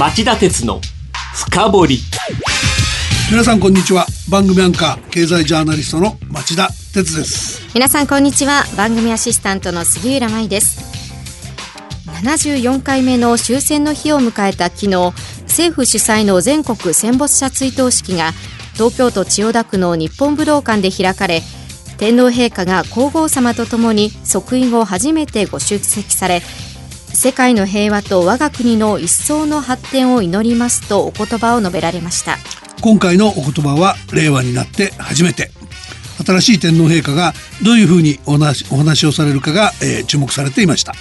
町田鉄の深掘り。皆さんこんにちは。番組アンカー経済ジャーナリストの町田鉄です。皆さんこんにちは。番組アシスタントの杉浦舞です。74回目の終戦の日を迎えた昨日政府主催の全国戦没者追悼式が東京都千代田区の日本武道館で開かれ天皇陛下が皇后さまとともに即位後初めてご出席され世界の平和と我が国の一層の発展を祈りますとお言葉を述べられました。今回のお言葉は令和になって初めて。新しい天皇陛下がどういうふうにお話お話をされるかが、えー、注目されていました。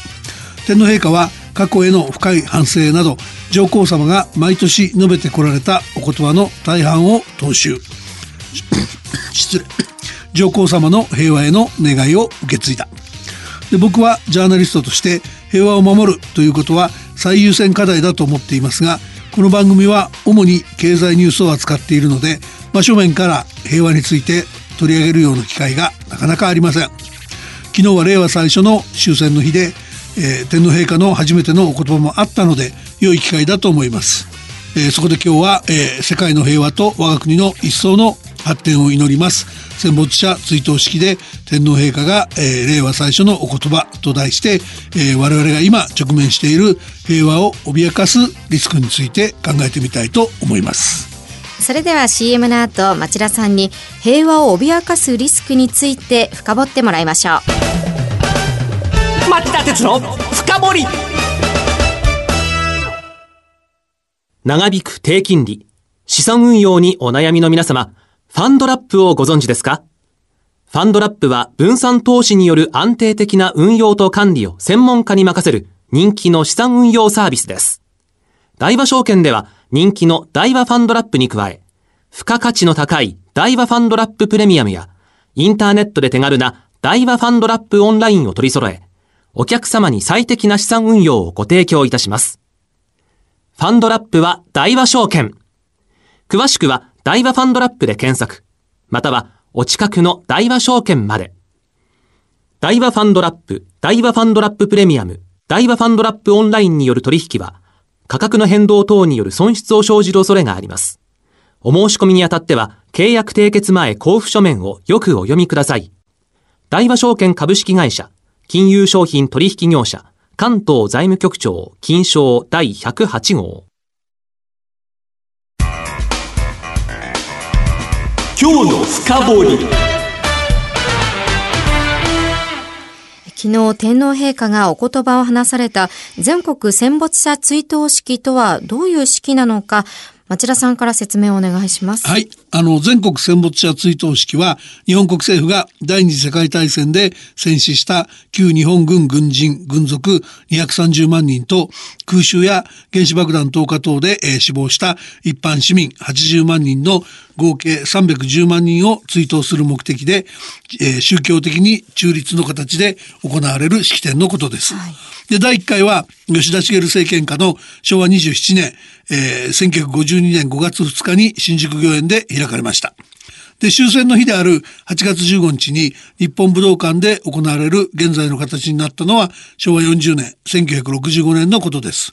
天皇陛下は過去への深い反省など上皇さまが毎年述べてこられたお言葉の大半を踏襲。失礼。上皇様の平和への願いを受け継いだ。で僕はジャーナリストとして平和を守るということは最優先課題だと思っていますがこの番組は主に経済ニュースを扱っているので真正面から平和について取り上げるような機会がなかなかありません。昨日は令和最初の終戦の日で、えー、天皇陛下の初めてのお言葉もあったので良い機会だと思います、えー、そこで今日は、えー、世界の平和と我が国の一層の発展を祈ります。戦没者追悼式で天皇陛下が、えー、令和最初のお言葉と題して、えー、我々が今直面している平和を脅かすリスクについて考えてみたいと思います。それでは CM の後町田さんに平和を脅かすリスクについて深掘ってもらいましょう。町田鉄の深掘り。長引く低金利資産運用にお悩みの皆様ファンドラップをご存知ですか？ファンドラップは分散投資による安定的な運用と管理を専門家に任せる人気の資産運用サービスです。大和証券では人気の大和ファンドラップに加え、付加価値の高い大和ファンドラッププレミアムや、インターネットで手軽な大和ファンドラップオンラインを取り揃え、お客様に最適な資産運用をご提供いたします。ファンドラップは大和証券。詳しくは大和ファンドラップで検索、またはお近くの大和証券まで。大和ファンドラップ、大和ファンドラッププレミアム、大和ファンドラップオンラインによる取引は、価格の変動等による損失を生じる恐れがあります。お申し込みにあたっては、契約締結前交付書面をよくお読みください。大和証券株式会社、金融商品取引業者、関東財務局長、金賞第108号。今日の深掘り昨日天皇陛下がお言葉を話された全国戦没者追悼式とはどういう式なのか町田さんから説明をお願いします。はい。あの、全国戦没者追悼式は、日本国政府が第二次世界大戦で戦死した旧日本軍軍人、軍属230万人と、空襲や原子爆弾投下等で、えー、死亡した一般市民80万人の合計310万人を追悼する目的で、えー、宗教的に中立の形で行われる式典のことです。はいで、第1回は吉田茂政権下の昭和27年、えー、1952年5月2日に新宿御苑で開かれました。で、終戦の日である8月15日に日本武道館で行われる現在の形になったのは昭和40年、1965年のことです。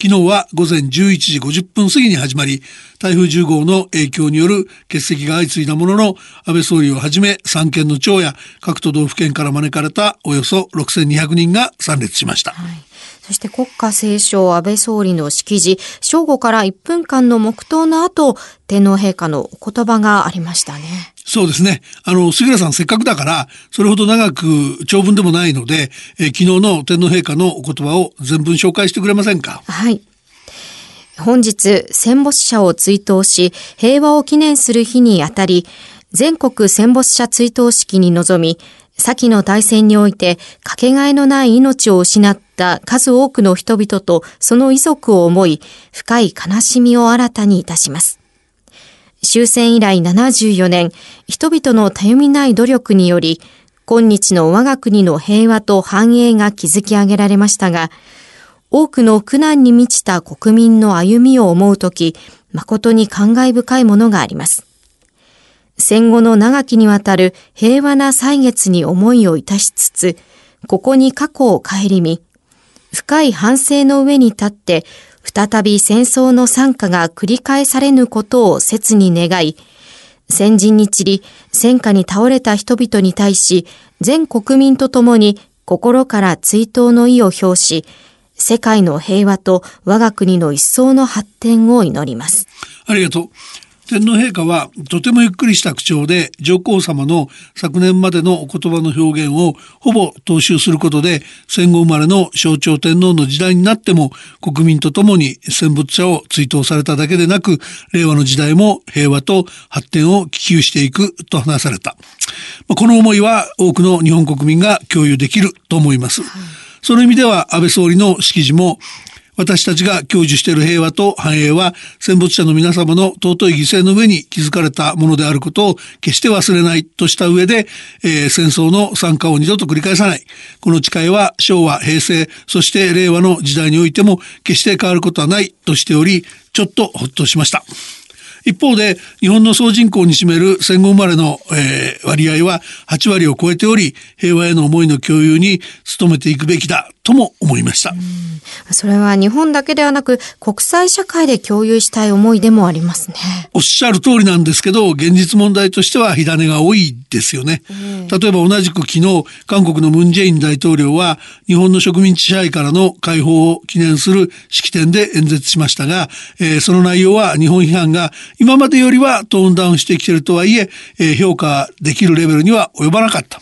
昨日は午前11時50分過ぎに始まり、台風10号の影響による欠席が相次いだものの、安倍総理をはじめ三県の長や各都道府県から招かれたおよそ6200人が参列しました。はいそして国歌斉唱安倍総理の式辞、正午から1分間の黙祷の後、天皇陛下のお言葉がありましたね。そうですね。あの、杉浦さんせっかくだから、それほど長く長文でもないので、え昨日の天皇陛下のお言葉を全文紹介してくれませんか？はい。本日、戦没者を追悼し、平和を記念する日にあたり、全国戦没者追悼式に臨み、先の大戦においてかけがえのない命を失った数多くの人々とその遺族を思い、深い悲しみを新たにいたします。終戦以来74年、人々のたゆみない努力により、今日の我が国の平和と繁栄が築き上げられましたが、多くの苦難に満ちた国民の歩みを思うとき、誠に感慨深いものがあります。戦後の長きにわたる平和な歳月に思いをいたしつつ、ここに過去を顧み、深い反省の上に立って、再び戦争の惨禍が繰り返されぬことを切に願い、先人に散り、戦火に倒れた人々に対し、全国民と共に心から追悼の意を表し、世界の平和と我が国の一層の発展を祈ります。ありがとう。天皇陛下はとてもゆっくりした口調で上皇様の昨年までのお言葉の表現をほぼ踏襲することで戦後生まれの象徴天皇の時代になっても国民と共に戦没者を追悼されただけでなく令和の時代も平和と発展を希求していくと話された。この思いは多くの日本国民が共有できると思います。その意味では安倍総理の式辞も私たちが享受している平和と繁栄は戦没者の皆様の尊い犠牲の上に築かれたものであることを決して忘れないとした上で、えー、戦争の参加を二度と繰り返さない。この誓いは昭和、平成、そして令和の時代においても決して変わることはないとしており、ちょっとほっとしました。一方で日本の総人口に占める戦後生まれの、えー、割合は8割を超えており平和への思いの共有に努めていくべきだとも思いました。それは日本だけではなく国際社会で共有したい思いでもありますね。おっしゃる通りなんですけど、現実問題としては火種が多いですよね。例えば同じく昨日、韓国のムンジェイン大統領は日本の植民地支配からの解放を記念する式典で演説しましたが、えー、その内容は日本批判が今までよりはトーンダウンしてきているとはいええー、評価できるレベルには及ばなかった。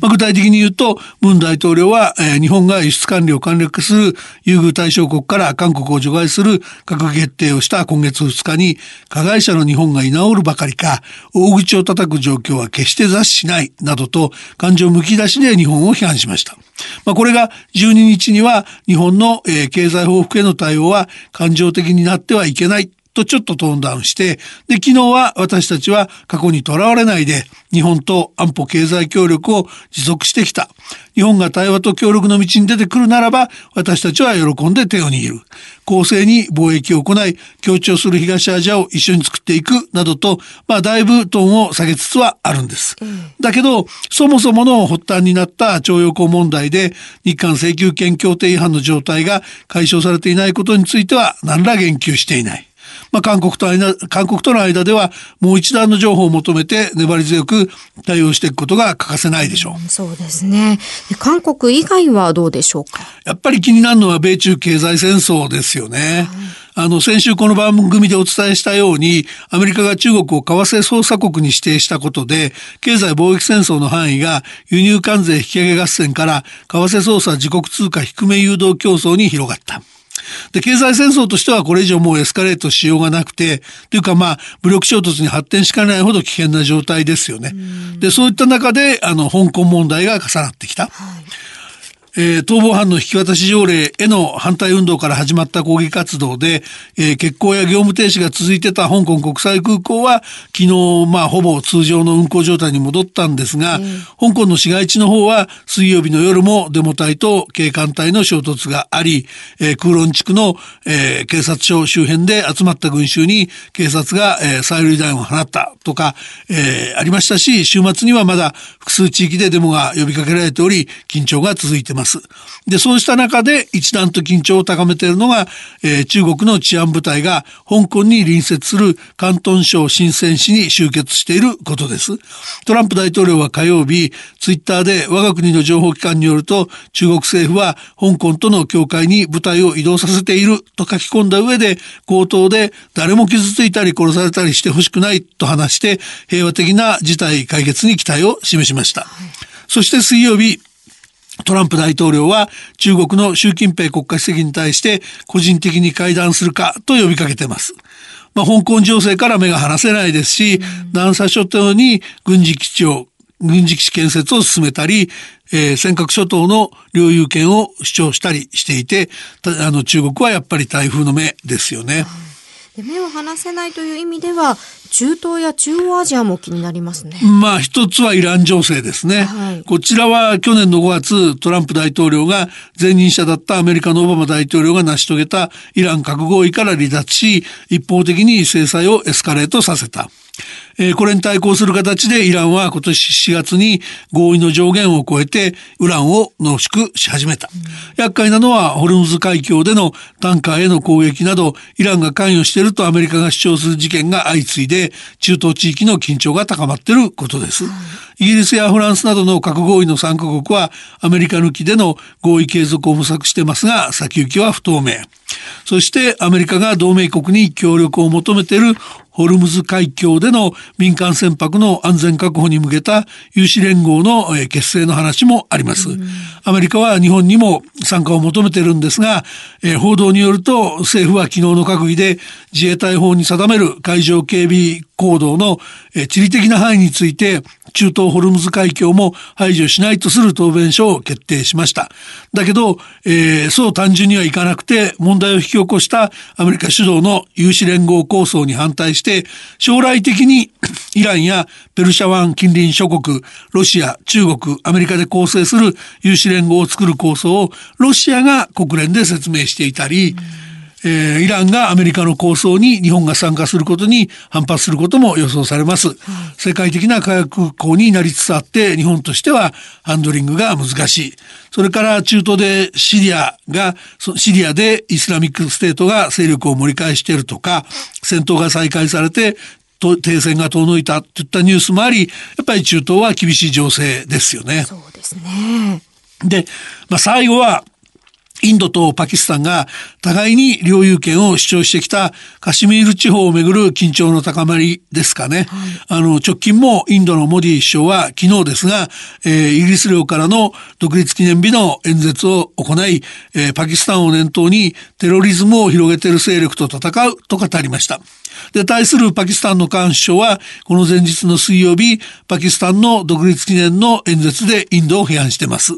まあ、具体的に言うと、ムン大統領は、えー、日本が輸出管理を簡略化する優遇対象国から韓国を除外する閣議決定をした今月2日に、加害者の日本が居直るばかりか、大口を叩く状況は決して雑しない、などと感情むき出しで日本を批判しました。まあ、これが12日には日本の、え、経済報復への対応は感情的になってはいけないとちょっとトーンダウンして、で、昨日は私たちは過去にとらわれないで、日本と安保経済協力を持続してきた。日本が対話と協力の道に出てくるならば、私たちは喜んで手を握る。公正に貿易を行い、協調する東アジアを一緒に作っていく、などと、まあ、だいぶトーンを下げつつはあるんです。うん、だけど、そもそもの発端になった徴用工問題で、日韓請求権協定違反の状態が解消されていないことについては、何ら言及していない。まあ、韓国と間、韓国との間ではもう一段の情報を求めて粘り強く対応していくことが欠かせないでしょう。そうですね。韓国以外はどうでしょうか？やっぱり気になるのは米中経済戦争ですよね。あの、先週この番組でお伝えしたように、アメリカが中国を為替操作国に指定したことで、経済貿易戦争の範囲が輸入関税引き上げ合戦から為替操作自国通貨低め誘導競争に広がった。で、経済戦争としてはこれ以上もうエスカレートしようがなくて、というかまあ、武力衝突に発展しかねないほど危険な状態ですよね。で、そういった中で、あの、香港問題が重なってきた。はいえー、逃亡犯の引き渡し条例への反対運動から始まった抗議活動で、えー、欠航や業務停止が続いてた香港国際空港は昨日、まあ、ほぼ通常の運航状態に戻ったんですが、うん、香港の市街地の方は水曜日の夜もデモ隊と警官隊の衝突があり、えー、空論地区の、えー、警察署周辺で集まった群衆に警察が、えー、催涙弾を放ったとか、えー、ありましたし、週末にはまだ複数地域でデモが呼びかけられており、緊張が続いてます。ます。で、そうした中で一段と緊張を高めているのが、えー、中国の治安部隊が香港に隣接する広東省深セン市に集結していることです。トランプ大統領は火曜日、ツイッターで我が国の情報機関によると、中国政府は香港との境界に部隊を移動させていると書き込んだ上で、強盗で誰も傷ついたり殺されたりしてほしくないと話して、平和的な事態解決に期待を示しました。そして水曜日、トランプ大統領は中国の習近平国家主席に対して個人的に会談するかと呼びかけてます。まあ、香港情勢から目が離せないですし、南沙諸島に軍事基地を、軍事基地建設を進めたり、えー、尖閣諸島の領有権を主張したりしていて、あの中国はやっぱり台風の目ですよね。で目を離せないという意味では中東や中央アジアも気になりますね。まあ一つはイラン情勢ですね。はい、こちらは去年の5月トランプ大統領が前任者だったアメリカのオバマ大統領が成し遂げたイラン核合意から離脱し一方的に制裁をエスカレートさせた。えー、これに対抗する形でイランは今年4月に合意の上限を超えてウランを濃縮し始めた。厄介なのはホルムズ海峡でのタンカーへの攻撃などイランが関与しているとアメリカが主張する事件が相次いで中東地域の緊張が高まっていることです。イギリスやフランスなどの核合意の参加国はアメリカ抜きでの合意継続を模索してますが先行きは不透明。そしてアメリカが同盟国に協力を求めているホルムズ海峡での民間船舶の安全確保に向けた有志連合の結成の話もあります。アメリカは日本にも参加を求めているんですが、え報道によると政府は昨日の閣議で自衛隊法に定める海上警備行動の地理的な範囲について中東ホルムズ海峡も排除しないとする答弁書を決定しました。だけど、えー、そう単純にはいかなくて問題を引き起こしたアメリカ主導の有志連合構想に反対して将来的に イランやペルシャ湾近隣諸国、ロシア、中国、アメリカで構成する有志連合を作る構想をロシアが国連で説明していたり、うんえー、イランがアメリカの構想に日本が参加することに反発することも予想されます。はい、世界的な火薬庫になりつつあって日本としてはハンドリングが難しい。それから中東でシリアが、シリアでイスラミックステートが勢力を盛り返しているとか、戦闘が再開されて停戦が遠のいたといったニュースもあり、やっぱり中東は厳しい情勢ですよね。そうですね。で、まあ、最後はインドとパキスタンが互いに領有権を主張してきたカシミール地方をめぐる緊張の高まりですかね。はい、あの、直近もインドのモディ首相は昨日ですが、えー、イギリス領からの独立記念日の演説を行い、えー、パキスタンを念頭にテロリズムを広げている勢力と戦うと語りました。で、対するパキスタンのカーン首相は、この前日の水曜日、パキスタンの独立記念の演説でインドを批判しています。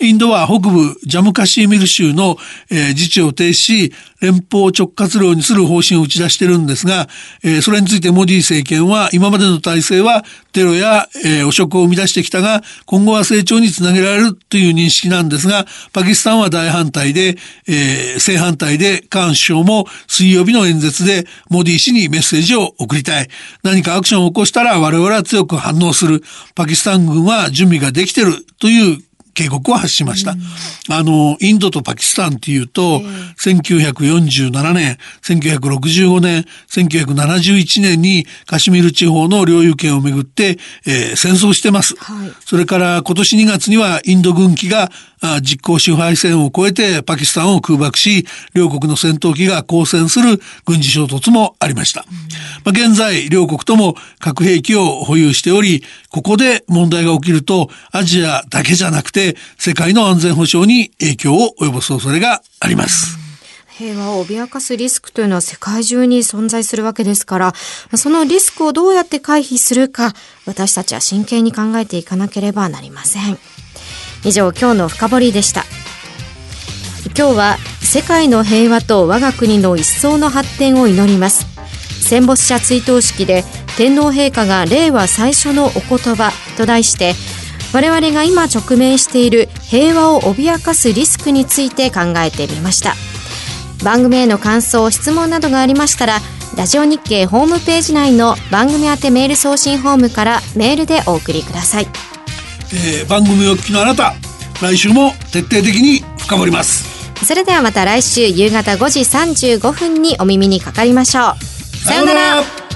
インドは北部ジャムカシーミル州の、えー、自治を停止し、連邦直轄領にする方針を打ち出してるんですが、えー、それについてモディ政権は今までの体制はテロや、えー、汚職を生み出してきたが、今後は成長につなげられるという認識なんですが、パキスタンは大反対で、えー、正反対でカーン首相も水曜日の演説でモディ氏にメッセージを送りたい。何かアクションを起こしたら我々は強く反応する。パキスタン軍は準備ができてるという警告を発しました。あの、インドとパキスタンっていうと、1947年、1965年、1971年にカシミール地方の領有権をめぐって、えー、戦争してます。はい、それから今年2月にはインド軍機が実行支配線を越えてパキスタンを空爆し、両国の戦闘機が交戦する軍事衝突もありました。まあ、現在、両国とも核兵器を保有しており、ここで問題が起きると、アジアだけじゃなくて、世界の安全保障に影響を及ぼす恐れがあります。平和を脅かすリスクというのは世界中に存在するわけですから、そのリスクをどうやって回避するか、私たちは真剣に考えていかなければなりません。以上、今日の深掘りでした。今日は世界の平和と我が国の一層の発展を祈ります。戦没者追悼式で天皇陛下が令和最初のお言葉と題して我々が今直面している平和を脅かすリスクについて考えてみました番組への感想質問などがありましたらラジオ日経ホームページ内の番組宛てメール送信ホームからメールでお送りください、えー、番組を聞きのあなた来週も徹底的に深掘ります。それではまた来週夕方5時35分にお耳にかかりましょう。さようなら